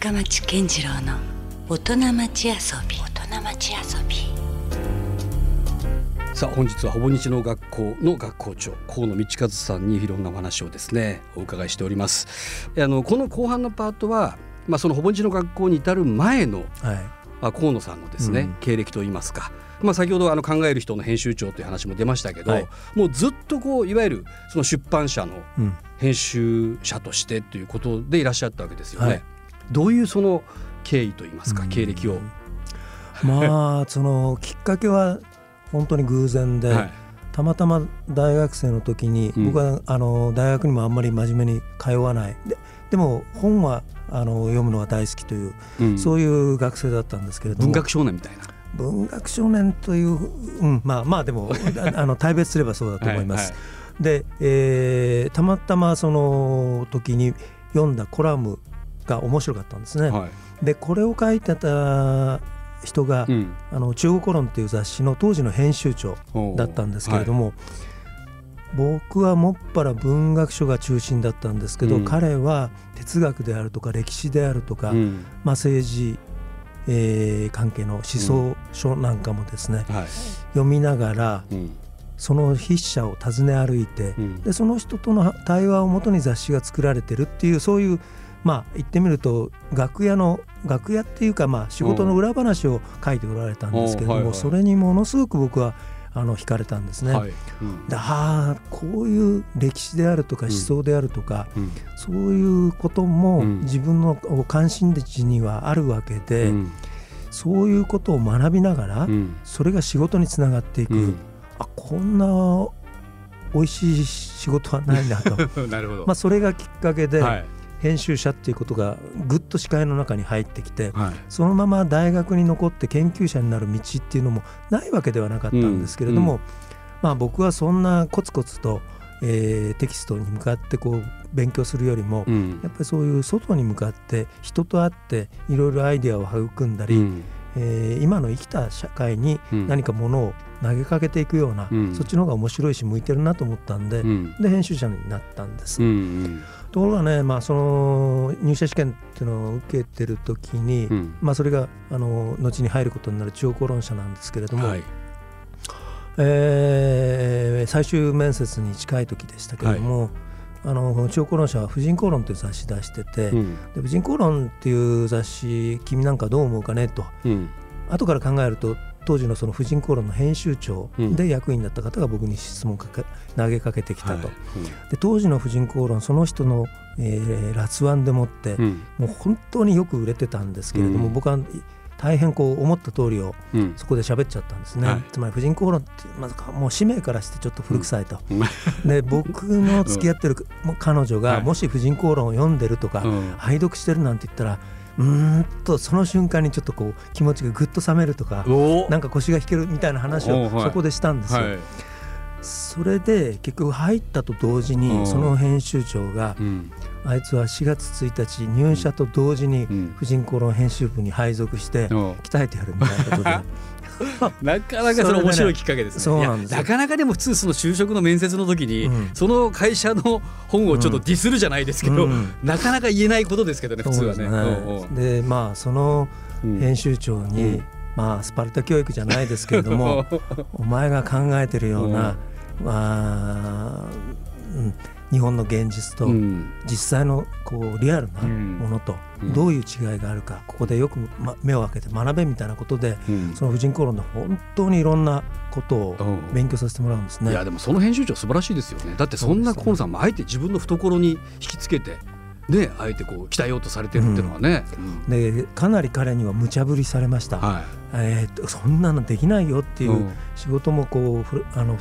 深町健次郎の大人町遊び。大人町遊び。さあ本日はほぼ日の学校の学校長河野道和さんにいろんなお話をですねお伺いしております。あのこの後半のパートはまあそのほぼ日の学校に至る前の、はい。まあ、河野さんのですね、うん、経歴といいますか。まあ、先ほどあの考える人の編集長という話も出ましたけど、はい、もうずっとこういわゆるその出版社の編集者としてということでいらっしゃったわけですよね。はい、どういうその経緯といいますか、経歴を？まあそのきっかけは本当に偶然で、はい、たまたま大学生の時に、僕はあの大学にもあんまり真面目に通わない。ででも本はあの読むのが大好きという、うん、そういう学生だったんですけれども。文学少年みたいな。文学少年という、うん、まあまあでも あの大別すればそうだと思います。はいはい、で、えー、たまたまその時に読んだコラムが面白かったんですね。はい、でこれを書いてた人が、うん、あの中国コロンっていう雑誌の当時の編集長だったんですけれども、はい、僕はもっぱら文学書が中心だったんですけど、うん、彼は哲学であるとか歴史であるとか、うん、まあ、政治えー、関係の思想書なんかもですね、うん。はい、読みながら、うん、その筆者を訪ね歩いて、うん、でその人との対話をもとに雑誌が作られてるっていうそういうまあ言ってみると楽屋の楽屋っていうかまあ仕事の裏話を書いておられたんですけれども、それにものすごく僕はあの惹かれたんですね。はい。うん、でああこういう歴史であるとか思想であるとか、うん、そういうことも自分の関心事にはあるわけで、うん、そういうことを学びながら、それが仕事につながっていく、あこんな美味しい仕事はないなと。なるほど、まあ、それがきっかけで、はい編集者っていうことがぐっと視界の中に入ってきて、はい、そのまま大学に残って研究者になる道っていうのもないわけではなかったんですけれども、うん。うん、まあ、僕はそんなコツコツと、えー、テキストに向かってこう勉強するよりも、うん、やっぱりそういう外に向かって人と会っていろいろアイデアを育んだり、うん、えー、今の生きた社会に何かものを投げかけていくような、うん、そっちの方が面白いし向いてるなと思ったんで,、で編集者になったんです。うんうん。ところがね、まあ、その入社試験っていうのを受けてる時に、うん、まあ、それがあの後に入ることになる中央論者なんですけれども、はい、えー、最終面接に近い時でしたけれども、はい、あの中央論者は「婦人公論」という雑誌出してて「うん、で婦人公論」っていう雑誌君なんかどう思うかねと、うん、後から考えると当時のその婦人公論の編集長で役員だった方が僕に質問かけ投げかけてきたと、はい。うん、で当時の婦人公論その人の、えー、辣腕でもって、うん、もう本当によく売れてたんですけれども、うん、僕は大変こう思った通りをそこで喋っちゃったんですね、はい、つまり婦人公論ってまずもう使命からしてちょっと古臭いと、で僕の付き合ってる彼女がもし婦人公論を読んでるとか、拝読してるなんて言ったらうんとその瞬間にちょっとこう気持ちがぐっと冷めるとかなんか腰が引けるみたいな話をそこでしたんですよ。はい、それで結局入ったと同時にその編集長が、あいつは4月1日入社と同時に婦人公論編集部に配属して鍛えてやるみたいなことで。なかなかそれ面白いきっかけですね。ななかなかでも普通その就職の面接の時に、うん、その会社の本をちょっとディスるじゃないですけど、うん、なかなか言えないことですけどね普通はね。で、ね、まあその編集長に、うん、まあスパルタ教育じゃないですけれども お前が考えてるような、まあ、うん。日本の現実と実際のこうリアルなものとどういう違いがあるかここでよく目を開けて学べみたいなことでその婦人公論の本当にいろんなことを勉強させてもらうんですね。いやでもその編集長素晴らしいですよね。だってそんな河野さんもあえて自分の懐に引きつけてね、あえてこう鍛えようとされてるっていうのはね、うん、でかなり彼には無茶ぶりされました、はい、えー、そんなのできないよっていう仕事もこうあの、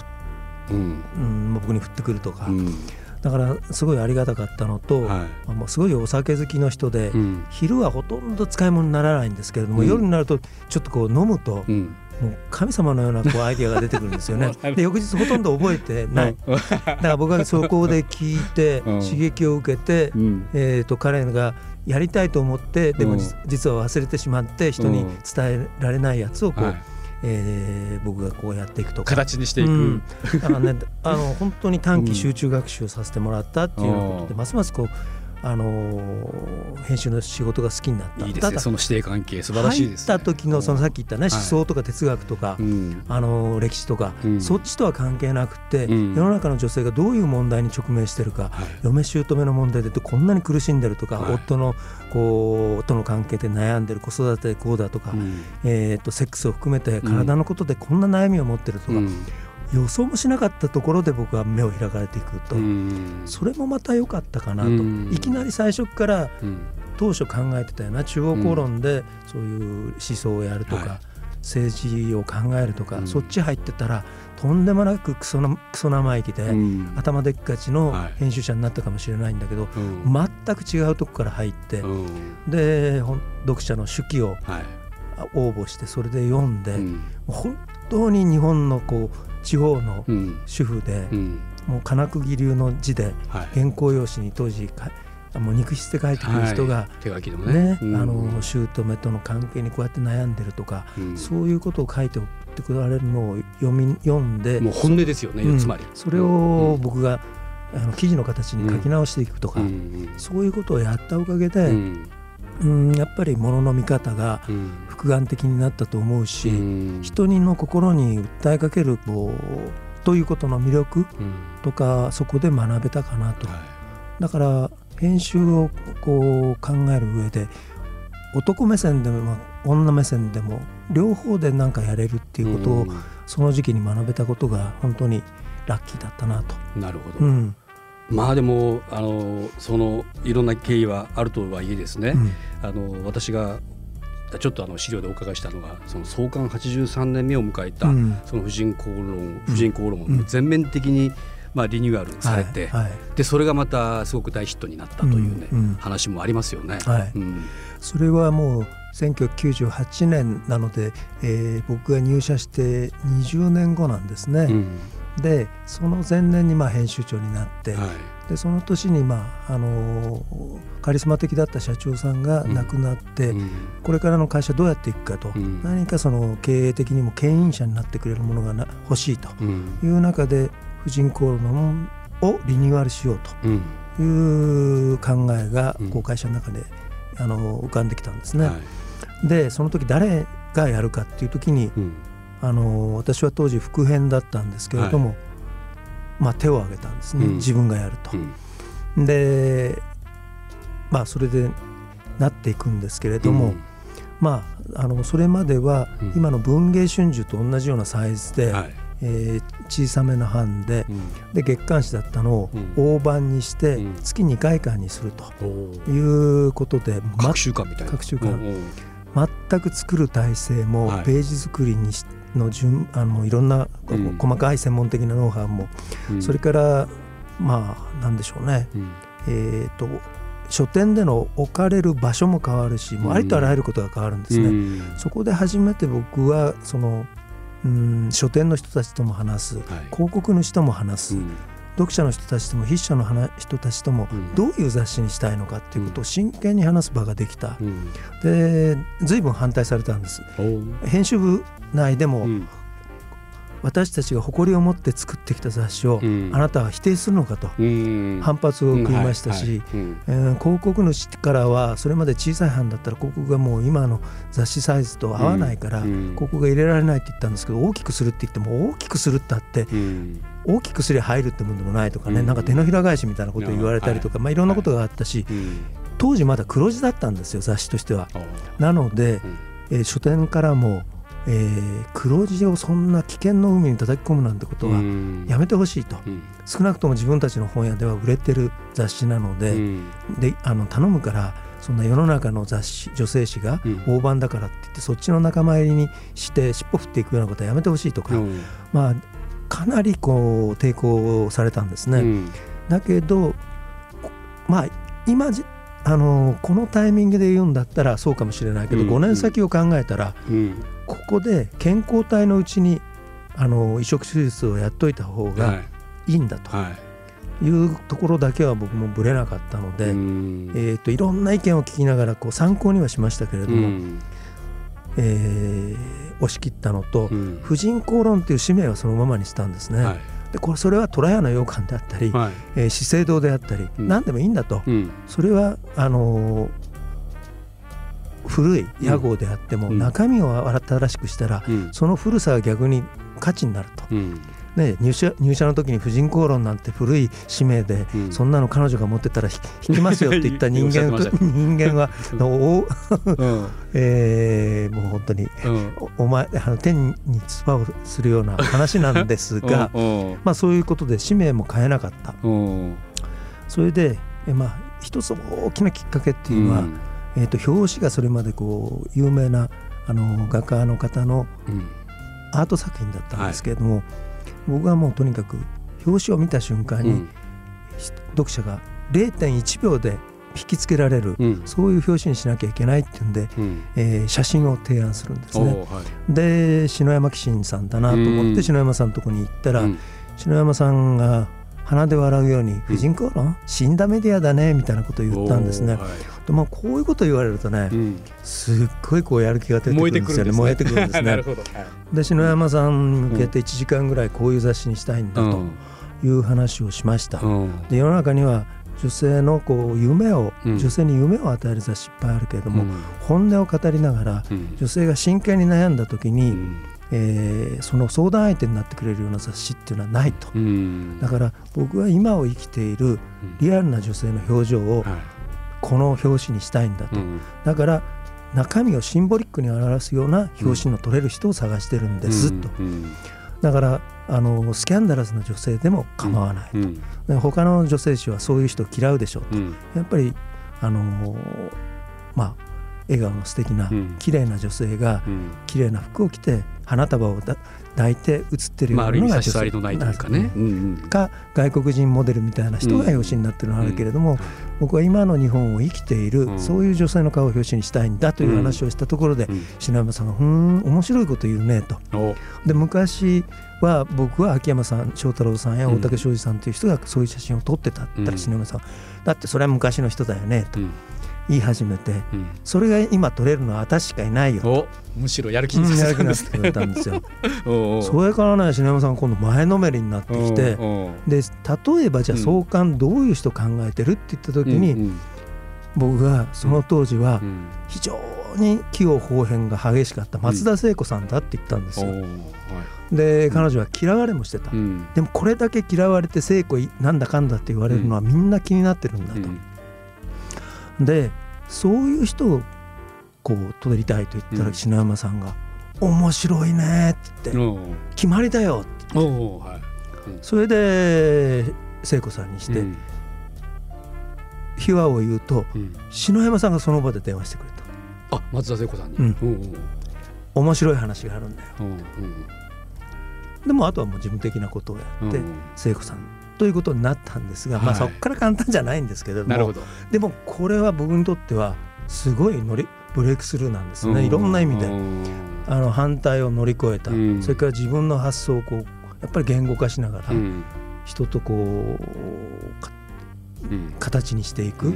うん。うん、僕に降ってくるとか、うん、だからすごいありがたかったのと、はい、もうすごいお酒好きの人で、うん、昼はほとんど使い物にならないんですけれども、うん、夜になるとちょっとこう飲むと、うん、もう神様のようなこうアイディアが出てくるんですよね。で翌日ほとんど覚えてない。だから僕はそこで聞いて刺激を受けて、えー、と彼がやりたいと思ってでも実は忘れてしまって人に伝えられないやつをこう、はいえー、僕がこうやっていくとか。形にしていく、うん、だからねあの本当に短期集中学習させてもらったっていうことで、ますますこうあの編集の仕事が好きになった。いいですねその師弟関係素晴らしいです、ね、入った時のそのさっき言ったね、思想とか哲学とか、あの歴史とか、そっちとは関係なくて、世の中の女性がどういう問題に直面してるか、嫁姑の問題でこんなに苦しんでるとか、夫のこうとの関係で悩んでる子育てこうだとか、えー、とセックスを含めて体のことでこんな悩みを持ってるとか、予想もしなかったところで僕は目を開かれていくと、それもまた良かったかなと、いきなり最初から当初考えてたような中央公論でそういう思想をやるとか、政治を考えるとか、そっち入ってたらとんでもなくクソなクソ生意気で、頭でっかちの編集者になったかもしれないんだけど、全く違うとこから入って、で読者の手記を応募してそれで読んで、本当に日本のこう地方の主婦で、もう金釘流の字で原稿用紙に当時もう肉質で書いてくる人が、手書きでもね。あの姑との関係にこうやって悩んでるとか、そういうことを書いておってくれるのを読み読んでもう本音ですよね、つまり。それを僕が、あの記事の形に書き直していくとか、そういうことをやったおかげで、うんやっぱりものの見方が複眼的になったと思うし、人の心に訴えかけるこうということの魅力とか、そこで学べたかなと。だから編集をこう考える上で男目線でも女目線でも両方で何かやれるっていうことをその時期に学べたことが本当にラッキーだったなと。なるほど、うん、まあでもあのそのいろんな経緯はあるとはいえですね、うん、あの私がちょっとあの資料でお伺いしたのがその創刊83年目を迎えた、その婦人公論婦人公論を全面的に、まあ、リニューアルされて、はいはい、でそれがまたすごく大ヒットになったというね、うん、話もありますよね。それはもう1998年なので、えー、僕が入社して20年後なんですね。うん、でその前年にまあ編集長になって、はい、でその年に、まああのー、カリスマ的だった社長さんが亡くなって、うん、これからの会社どうやっていくかと、うん、何かその経営的にも牽引者になってくれるものが欲しいという中で、婦人公論をリニューアルしようという考えがこう会社の中で、あの浮かんできたんですね。はい、でその時誰がやるかっていう時に、うん、あの私は当時副編だったんですけれども、はい、まあ、手を挙げたんですね、うん、自分がやると。うん、でまあそれでなっていくんですけれども、まああのそれまでは今の文藝春秋と同じようなサイズで、はい。えー、小さめの版でうん、で月刊誌だったのを大判にして月2回間にするということで、各週間みたいな。各週間。全く作る体制もページ作りにしの順あのいろんな細かい専門的なノウハウも、うん、それからまあなんでしょうね、うん、えっ、と書店での置かれる場所も変わるし、もうありとあらゆることが変わるんですね。うん、そこで初めて僕はそのうん書店の人たちとも話す、はい、広告の人も話す、うん、読者の人たちとも筆者の人たちともどういう雑誌にしたいのかっていうことを真剣に話す場ができた、うん、で随分反対されたんです。編集部内でも私たちが誇りを持って作ってきた雑誌を、あなたは否定するのかと反発を送りましたし、え広告主からはそれまで小さい版だったら広告がもう今の雑誌サイズと合わないから、広告が入れられないって言ったんですけど大きくするって言っても大きくするってあって、大きくすりゃ入るってものでもないとかね、なんか手のひら返しみたいなことを言われたりとか、まあ、いろんなことがあったし、当時まだ黒字だったんですよ雑誌としては。なので、え書店からもえー、黒字をそんな危険の海に叩き込むなんてことはやめてほしいと、うん、少なくとも自分たちの本屋では売れてる雑誌なのでうん、であの頼むからそんな世の中の雑誌女性誌が大判だからって言って、そっちの仲間入りにして尻尾振っていくようなことはやめてほしいとか、うん、まあかなりこう抵抗されたんですね。だけどまあ今あのこのタイミングで言うんだったらそうかもしれないけど、うん、5年先を考えたら、うん、ここで健康体のうちにあの移植手術をやっといた方がい。いんだと。はい。いうところだけは僕もぶれなかったので、えーと、いろんな意見を聞きながらこう参考にはしましたけれども、うん、えー、押し切ったのと、うん、婦人公論という使命はそのままにしたんですね。はい、でこれそれは虎屋の洋館であったり、はい、えー、資生堂であったり、うん、何でもいいんだと、うん、それはあのー、古い屋号であっても、中身を新しくしたら、その古さが逆に価値になると。ね、入社入社の時に婦人公論なんて古い使命で、うん、そんなの彼女が持ってたら引きますよって 言った人間人間はの、うん、えー、もう本当に、うん、お前あの天に唾をするような話なんですが まあ、そういうことで使命も変えなかった。それで、えまあ、一つ大きなきっかけっていうのは、えーと、と表紙がそれまでこう有名なあの画家の方のアート作品だったんですけれども、はい僕はもうとにかく表紙を見た瞬間に、読者が0.1秒で引きつけられる、うん、そういう表紙にしなきゃいけないっていうんで、うん、えー、写真を提案するんですね。はい、で篠山紀信さんだなと思って篠山さんのとこに行ったら、うん、篠山さんが鼻で笑うように「婦人公論死んだメディアだね」みたいなことを言ったんですね。はい、でまあ、こういうこと言われるとね、すっごいこうやる気が出てくるんですよね。燃えてくるんですね。で 篠山さんに向けて1時間ぐらいこういう雑誌にしたいんだという話をしました。で世の中には女性のこう夢を、女性に夢を与える雑誌いっぱいあるけれども、本音を語りながら、女性が真剣に悩んだ時に、えー、その相談相手になってくれるような雑誌っていうのはないと、うん、だから僕は今を生きているリアルな女性の表情をこの表紙にしたいんだと、だから中身をシンボリックに表すような表紙の取れる人を探してるんですと、だからあのスキャンダラスな女性でも構わないと、うん、他の女性誌はそういう人を嫌うでしょうと、やっぱりあのまあ笑顔の素敵な綺麗な女性が綺麗な服を着て花束を抱いて写ってるようなのが女性。のないというかね、か外国人モデルみたいな人が表紙になってるのがあるけれども、僕は今の日本を生きている、そういう女性の顔を表紙にしたいんだという話をしたところで、篠山さんが「うん面白いこと言うね」と。で昔は僕は秋山さん翔太郎さんや大竹庄司さんという人がそういう写真を撮ってたって言ったら篠山さんだってそれは昔の人だよねと。言い始めて、うん、それが今取れるのは私しかいないよむしろやる気にさせたんです、ね、たんですよ。それからね篠山さん今度前のめりになってきてで例えばじゃあ創刊どういう人考えてるって言った時に、うんうん、僕がその当時は非常に器用方変が激しかった松田聖子さんだって言ったんですよ。で彼女は嫌われもしてた、うん、でもこれだけ嫌われて聖子なんだかんだって言われるのはみんな気になってるんだと、でそういう人をこう取りたいと言ったら篠山さんが「面白いね」って「決まりだよ」ってそれで聖子さんにして秘話を言うと篠山さんがその場で電話してくれた。あ松田聖子さんに、うん、面白い話があるんだよ。でもあとはもう事務的なことをやって聖子さんということになったんですが、はい、まあ、そこから簡単じゃないんですけれどもでもこれは僕にとってはすごい乗りブレイクスルーなんですね。いろんな意味で。あの反対を乗り越えた、それから自分の発想をこうやっぱり言語化しながら、人とこう形にしていく、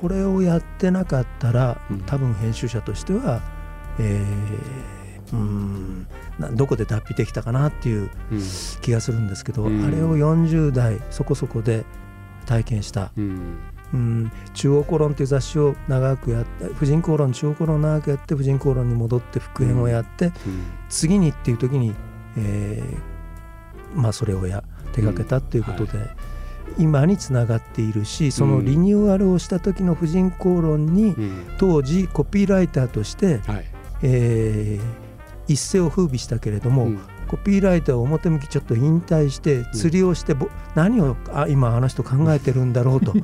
これをやってなかったら多分編集者としては、えーうん。どこで脱皮できたかなっていう気がするんですけど、うん、あれを40代そこそこで体験した、うん、うん、中央公論っていう雑誌を長くやって婦人公論中央公論を長くやって婦人公論に戻って復縁をやって、うん、次にっていう時に、えー、まあ、それをや手がけたっていうことで。はい。今につながっているしそのリニューアルをした時の婦人公論に、当時コピーライターとして、はい、えー一世を風靡したけれども、うん、コピーライターを表向きちょっと引退して釣りをして、うん、何をあ今あの人考えてるんだろうと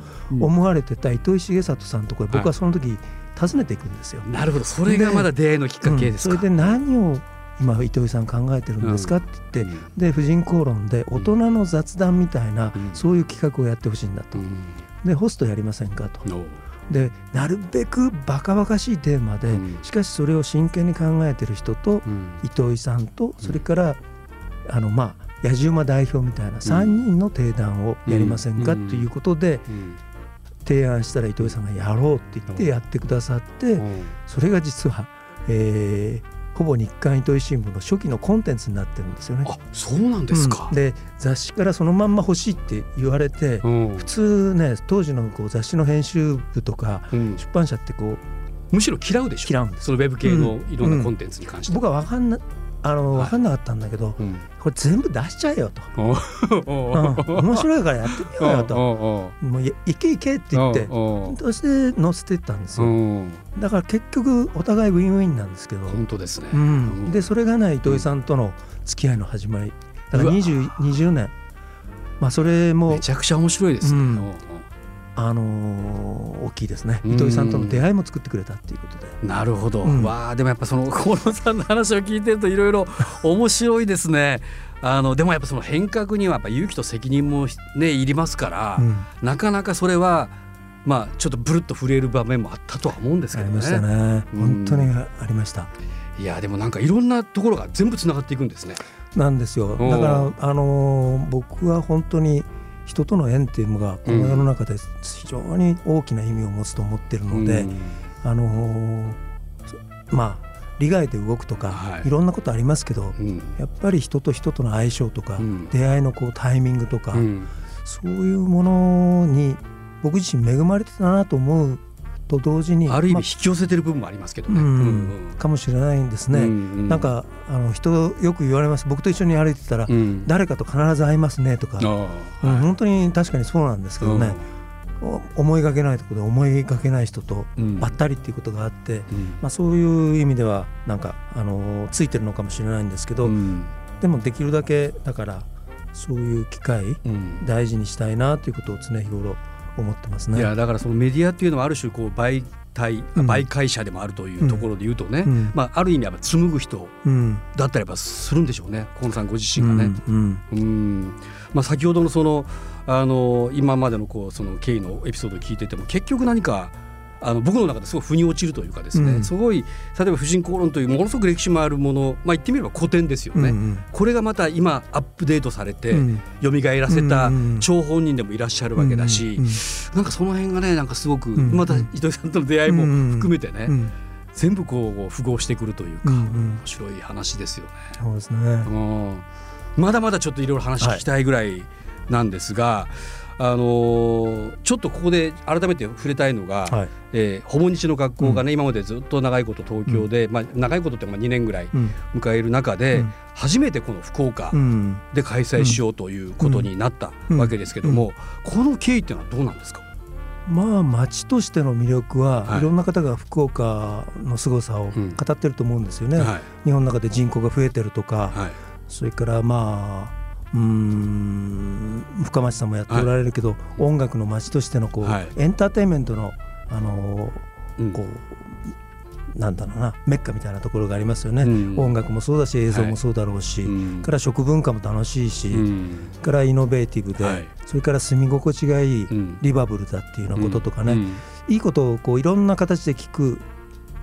思われてた糸井重里さんところ僕はその時訪ねていくんですよ。なるほど。それがまだ出会いのきっかけですそれで何を今糸井さん考えてるんですかって言って、で婦人公論で大人の雑談みたいな、そういう企画をやってほしいんだと。でホストやりませんかと。でなるべくバカバカしいテーマで、うん、しかしそれを真剣に考えてる人と、うん、糸井さんとそれから、あのまあ野じ馬代表みたいな3人の定談をやりませんかということで、提案したら糸井さんがやろうって言ってやってくださって、それが実は、えー、ほぼ日刊糸井新聞の初期のコンテンツになってるんですよね。あそうなんですか、うん、で雑誌からそのまんま欲しいって言われて、うん、普通ね当時のこう雑誌の編集部とか、出版社ってこうむしろ嫌うでしょ。嫌うんですそのウェブ系のいろんなコンテンツに関して、僕は分かんなあの分かんなかったんだけど、これ全部出しちゃえよと、面白いからやってみようよともういけいけって言ってそして載せてったんですよ。だから結局お互いウィンウィンなんですけど。本当ですね、うん、でそれがね糸井さんとの付き合いの始まり。だから 20, 20年。まあそれもめちゃくちゃ面白いですね、あのー、大きいですね糸井さんとの出会いも作ってくれたっていうことでなるほど、うん、わあでもやっぱその河野さんの話を聞いてるといろいろ面白いですねあのでもやっぱその変革にはやっぱ勇気と責任もねいりますから、うん、なかなかそれはまあちょっとブルッと震える場面もあったとは思うんですけどね。ありましたね。本当にありました。いやでもなんかいろんなところが全部つながっていくんですね。なんですよ。だからあのー、僕は本当に人との縁っていうのがこの世の中で非常に大きな意味を持つと思ってるので、うん、あのー、まあ利害で動くとか、はい、いろんなことありますけど、うん、やっぱり人と人との相性とか、うん、出会いのこうタイミングとか、そういうものに僕自身恵まれてたなと思うと同時にある意味引き寄せてる部分もありますけどね、うんうん、かもしれないんですね、うんうん、なんかあの人よく言われます。僕と一緒に歩いてたら、うん、誰かと必ず会いますねとか、うん、本当に確かにそうなんですけどね、思いがけないところで思いがけない人とばったりっていうことがあって、まあ、そういう意味ではなんかあのついてるのかもしれないんですけど、でもできるだけだからそういう機会、大事にしたいなということを常日頃思ってますね。いやだからそのメディアっていうのはある種こう媒体、媒介者でもあるというところで言うとね、うん、まあ、ある意味やっぱ紡ぐ人だったらするんでしょうね河野さんご自身がね。うん、うん。まあ、先ほどのそのあの今までのこうその経緯のエピソードを聞いてても結局何かあの僕の中ですごい腑に落ちるというかですね、うん、すごい例えば「婦人公論」というものすごく歴史もあるもの、まあ、言ってみれば古典ですよね、うんうん、これがまた今アップデートされて、うん、蘇らせた張本人でもいらっしゃるわけだし、うんうん、なんかその辺がねなんかすごく、また糸井さんとの出会いも含めてね、全部こう符合してくるというか、面白い話ですよね。そうですね、まだまだちょっといろいろ話聞きたいぐらいなんですが、はいあのー、ちょっとここで改めて触れたいのが、はい、えー、ほぼ日の学校がね、うん、今までずっと長いこと東京で、うん、まあ、長いことってまあ2年ぐらい迎える中で、うん、初めてこの福岡で開催しようということになったわけですけども、この経緯っていうのはどうなんですか？まあ町としての魅力は、はい、いろんな方が福岡の凄さを語ってると思うんですよね、はい、日本の中で人口が増えてるとか、はい、それからまあうん深町さんもやっておられるけど、はい、音楽の街としてのこう、はい、エンターテインメントの、あのー、こうなんだろうなメッカみたいなところがありますよね、うん、音楽もそうだし映像もそうだろうし、はい、から食文化も楽しいし、うん、からイノベーティブで、はい、それから住み心地がいい、うん、リバブルだっていうようなこととかね、いいことをこういろんな形で聞く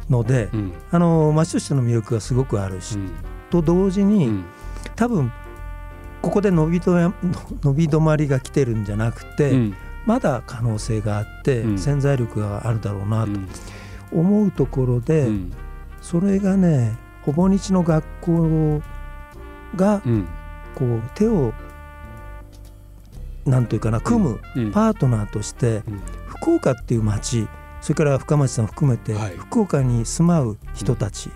ので、あの街としての魅力がすごくあるし、と同時に、多分ここで伸び伸び止まりが来てるんじゃなくて、うん、まだ可能性があって、うん、潜在力があるだろうなと思うところで、うん、それがねほぼ日の学校がこう手をなんというかな組むパートナーとして福岡っていう町それから深町さん含めて福岡に住まう人たち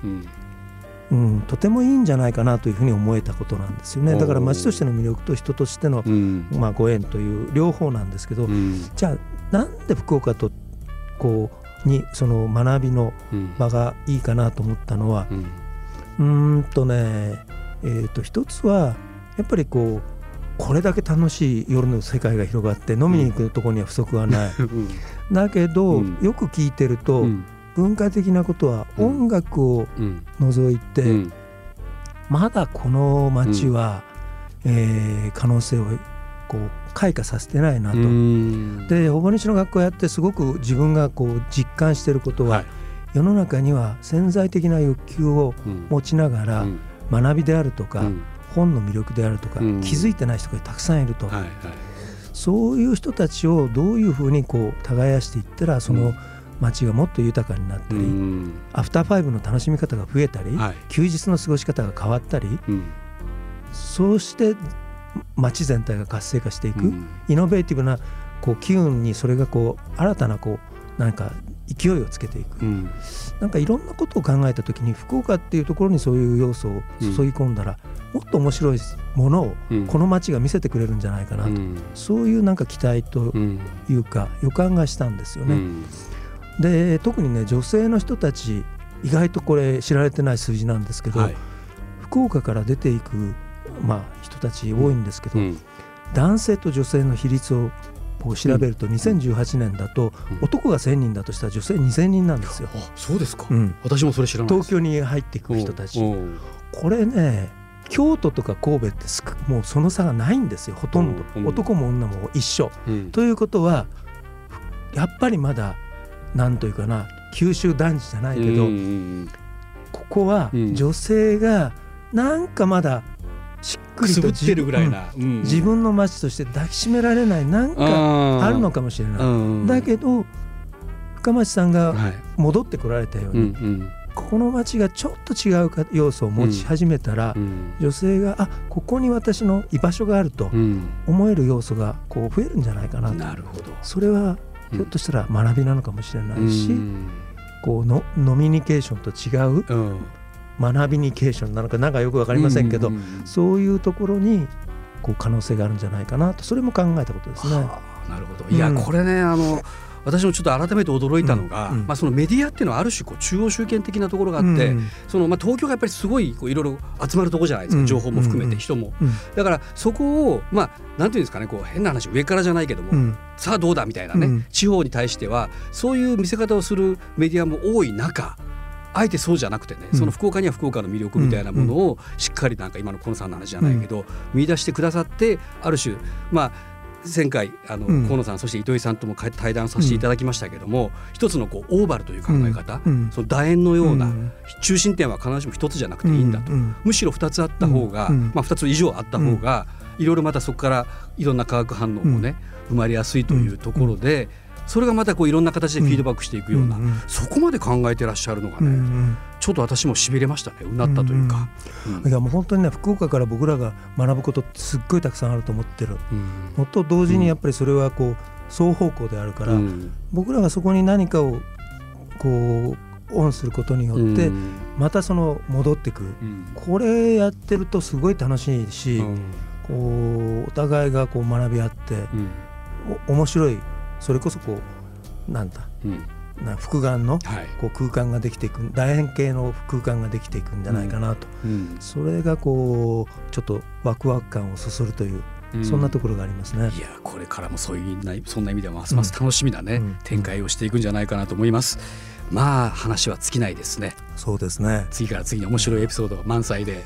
うん、とてもいいんじゃないかなというふうに思えたことなんですよね。だから町としての魅力と人としての、うん、まあ、ご縁という両方なんですけど、うん、じゃあなんで福岡とこうにその学びの場がいいかなと思ったのはうん。とね、えー、と一つはやっぱりこうこれだけ楽しい夜の世界が広がって飲みに行くところには不足はない。だけど、よく聞いてると、文化的なことは音楽を除いて、まだこの街は、えー、可能性をこう開花させてないなと。でほぼ日の学校やってすごく自分がこう実感していることは、はい、世の中には潜在的な欲求を持ちながら、学びであるとか、本の魅力であるとか、気づいてない人がたくさんいると、はいはい、そういう人たちをどういうふうにこう耕していったらその、街がもっと豊かになったり、アフターファイブの楽しみ方が増えたり、はい、休日の過ごし方が変わったり、うん、そうして街全体が活性化していく、うん、イノベーティブなこう機運にそれがこう新たなこうなんか勢いをつけていく、うん、なんかいろんなことを考えた時に福岡っていうところにそういう要素を注ぎ込んだら、もっと面白いものをこの街が見せてくれるんじゃないかなと、うん、そういうなんか期待というか予感がしたんですよね。で特にね女性の人たち意外とこれ知られてない数字なんですけど、はい、福岡から出ていく、まあ、人たち多いんですけど、男性と女性の比率をこう調べると2018年だと男が1000人だとしたら女性2000人なんですよ。あそうですか、うん、私もそれ知らない東京に入っていく人たち。これね京都とか神戸ってもうその差がないんですよほとんど、男も女も一緒。うん、ということはやっぱりまだなんというかな九州男児じゃないけど、ここは女性がなんかまだしっくりと自分,、自分の町として抱きしめられないなんかあるのかもしれない。だけど深町さんが戻ってこられたように、この町がちょっと違うか要素を持ち始めたら、うん、女性があここに私の居場所があると思える要素がこう増えるんじゃないかなと。なるほど。それはひょっとしたら学びなのかもしれないし、うん、こうのノミニケーションと違う、うん。学びニケーションなのかなんかよく分かりませんけど、そういうところにこう可能性があるんじゃないかなとそれも考えたことですね。はあ、なるほど。いや、これねあの私もちょっと改めて驚いたのが、うん。うん、まあ、そのメディアっていうのはある種こう中央集権的なところがあって、うん、そのまあ、東京がやっぱりすごいこういろいろ集まるところじゃないですか、情報も含めて人も、だからそこをまあなんていうんですかねこう変な話上からじゃないけども、さあどうだみたいなね、地方に対してはそういう見せ方をするメディアも多い中あえてそうじゃなくてね、その福岡には福岡の魅力みたいなものをしっかりなんか今のコンさんの話じゃないけど、見出してくださってある種まあ前回あの、河野さんそして糸井さんとも対談させていただきましたけども、一つのこうオーバルという考え方、その楕円のような、中心点は必ずしも一つじゃなくていいんだと、むしろ二つあった方が、まあ、二つ以上あった方が、いろいろまたそこからいろんな化学反応もね、生まれやすいというところで。それがまたこういろんな形でフィードバックしていくような、そこまで考えてらっしゃるのがね、ちょっと私もしびれましたね。うなったというか、いやもう本当にね福岡から僕らが学ぶことってすっごいたくさんあると思ってる、もっと同時にやっぱりそれはこう双方向であるから、僕らがそこに何かをこうオンすることによってまたその戻ってく。る、これやってるとすごい楽しいし、こうお互いがこう学び合って、面白いそれこそこうなんだ、な複眼のこう空間ができていく楕円形の空間ができていくんじゃないかなと、うん、それがこうちょっとワクワク感をそそるという。そんなところがありますね。いやこれからもそういうそんな意味ではますます楽しみなね、うん、展開をしていくんじゃないかなと思います。まあ話は尽きないですね。そうですね。次から次に面白いエピソード満載で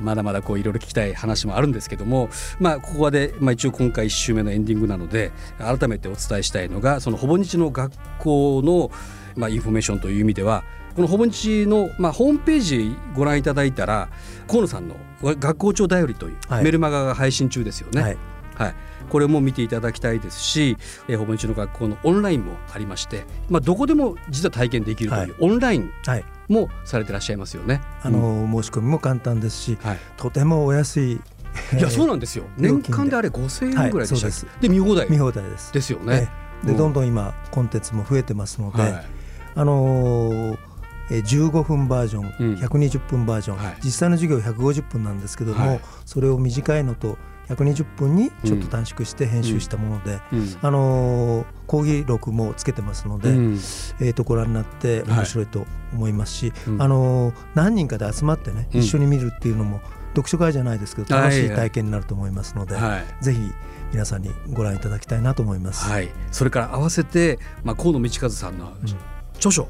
まだまだこういろいろ聞きたい話もあるんですけども、まあ、ここで、まあ、一応今回1週目のエンディングなので改めてお伝えしたいのがそのほぼ日の学校の、まあ、インフォメーションという意味ではこのほぼ日の、まあ、ホームページご覧いただいたら河野さんの「学校長だより」というメルマガが配信中ですよね。はい、はい。これも見ていただきたいですし、えー、ほぼ日の学校のオンラインもありまして、まあ、どこでも実は体験できるという、オンラインもされてらっしゃいますよね。あの、申し込みも簡単ですし、はい、とてもお安いいやそうなんですよ。年間であれ5000円ぐらいでした、はい、で見放題。見放題です。ですよね、でどんどん今コンテンツも増えてますので、はい、あのー15分バージョン、120分バージョン、はい、実際の授業150分なんですけども、はい、それを短いのと120分にちょっと短縮して編集したもので、うん。うん、あのー、講義録もつけてますので、うん、えー、とご覧になって面白いと思いますし、はい、あのー、何人かで集まってね一緒に見るっていうのも読書会じゃないですけど楽しい体験になると思いますので、はい、ぜひ皆さんにご覧いただきたいなと思います。はい、それから合わせて、まあ、河野道和さんの著書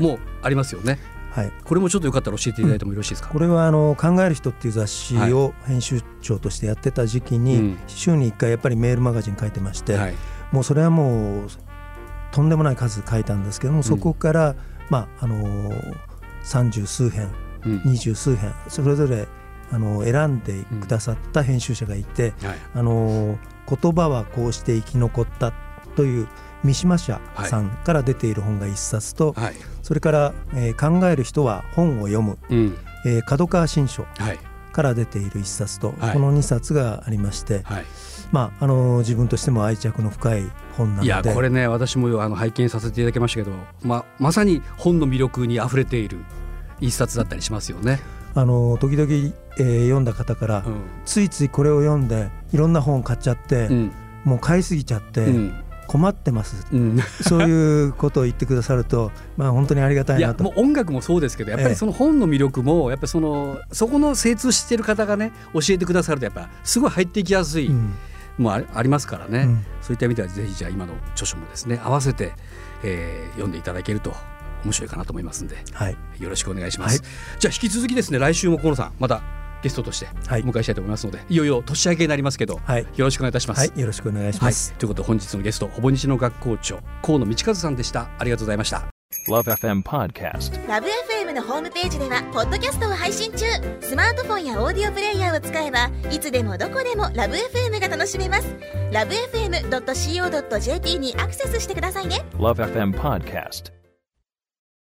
もありますよね。はい、これもちょっとよかったら教えていただいてもよろしいですか、うん、これはあの考える人っていう雑誌を編集長としてやってた時期に、はい、週に1回やっぱりメールマガジン書いてまして、はい、もうそれはもうとんでもない数書いたんですけどもそこから、まああの三十数編二十、数編それぞれあの選んでくださった編集者がいて、あの言葉はこうして生き残ったという三島社さんから出ている本が1冊と、はい、それから、えー、考える人は本を読む、うん。えー、角川新書から出ている1冊と、はい、この2冊がありまして、はい、まああのー、自分としても愛着の深い本なのでいやこれね私もあの拝見させていただきましたけど、まあ、まさに本の魅力にあふれている一冊だったりしますよね。あの時々、えー、読んだ方から、うん、ついついこれを読んでいろんな本買っちゃって、うん、もう買いすぎちゃって、うん、困ってます、そういうことを言ってくださると、まあ、本当にありがたいなと。もう音楽もそうですけどやっぱりその本の魅力もやっぱりそのそこの精通している方がね教えてくださるとやっぱすごい入っていきやすい、もありますからね、そういった意味ではぜひじゃあ今の著書もですね合わせて、えー、読んでいただけると面白いかなと思いますんで、はい、よろしくお願いします、はい、じゃあ引き続きですね来週も河野さんまたゲストとしてお迎えしたいと思いますので、はい、いよいよ年明けになりますけど、はい、よろしくお願いいたします、はい、よろしくお願いします、ということで本日のゲストほぼ日の学校長河野道和さんでした。ありがとうございました。LoveFM Podcast LoveFM のホームページではポッドキャストを配信中。スマートフォンやオーディオプレイヤーを使えばいつでもどこでも LoveFM が楽しめます。LoveFM.co.jp にアクセスしてくださいね。LoveFM Podcast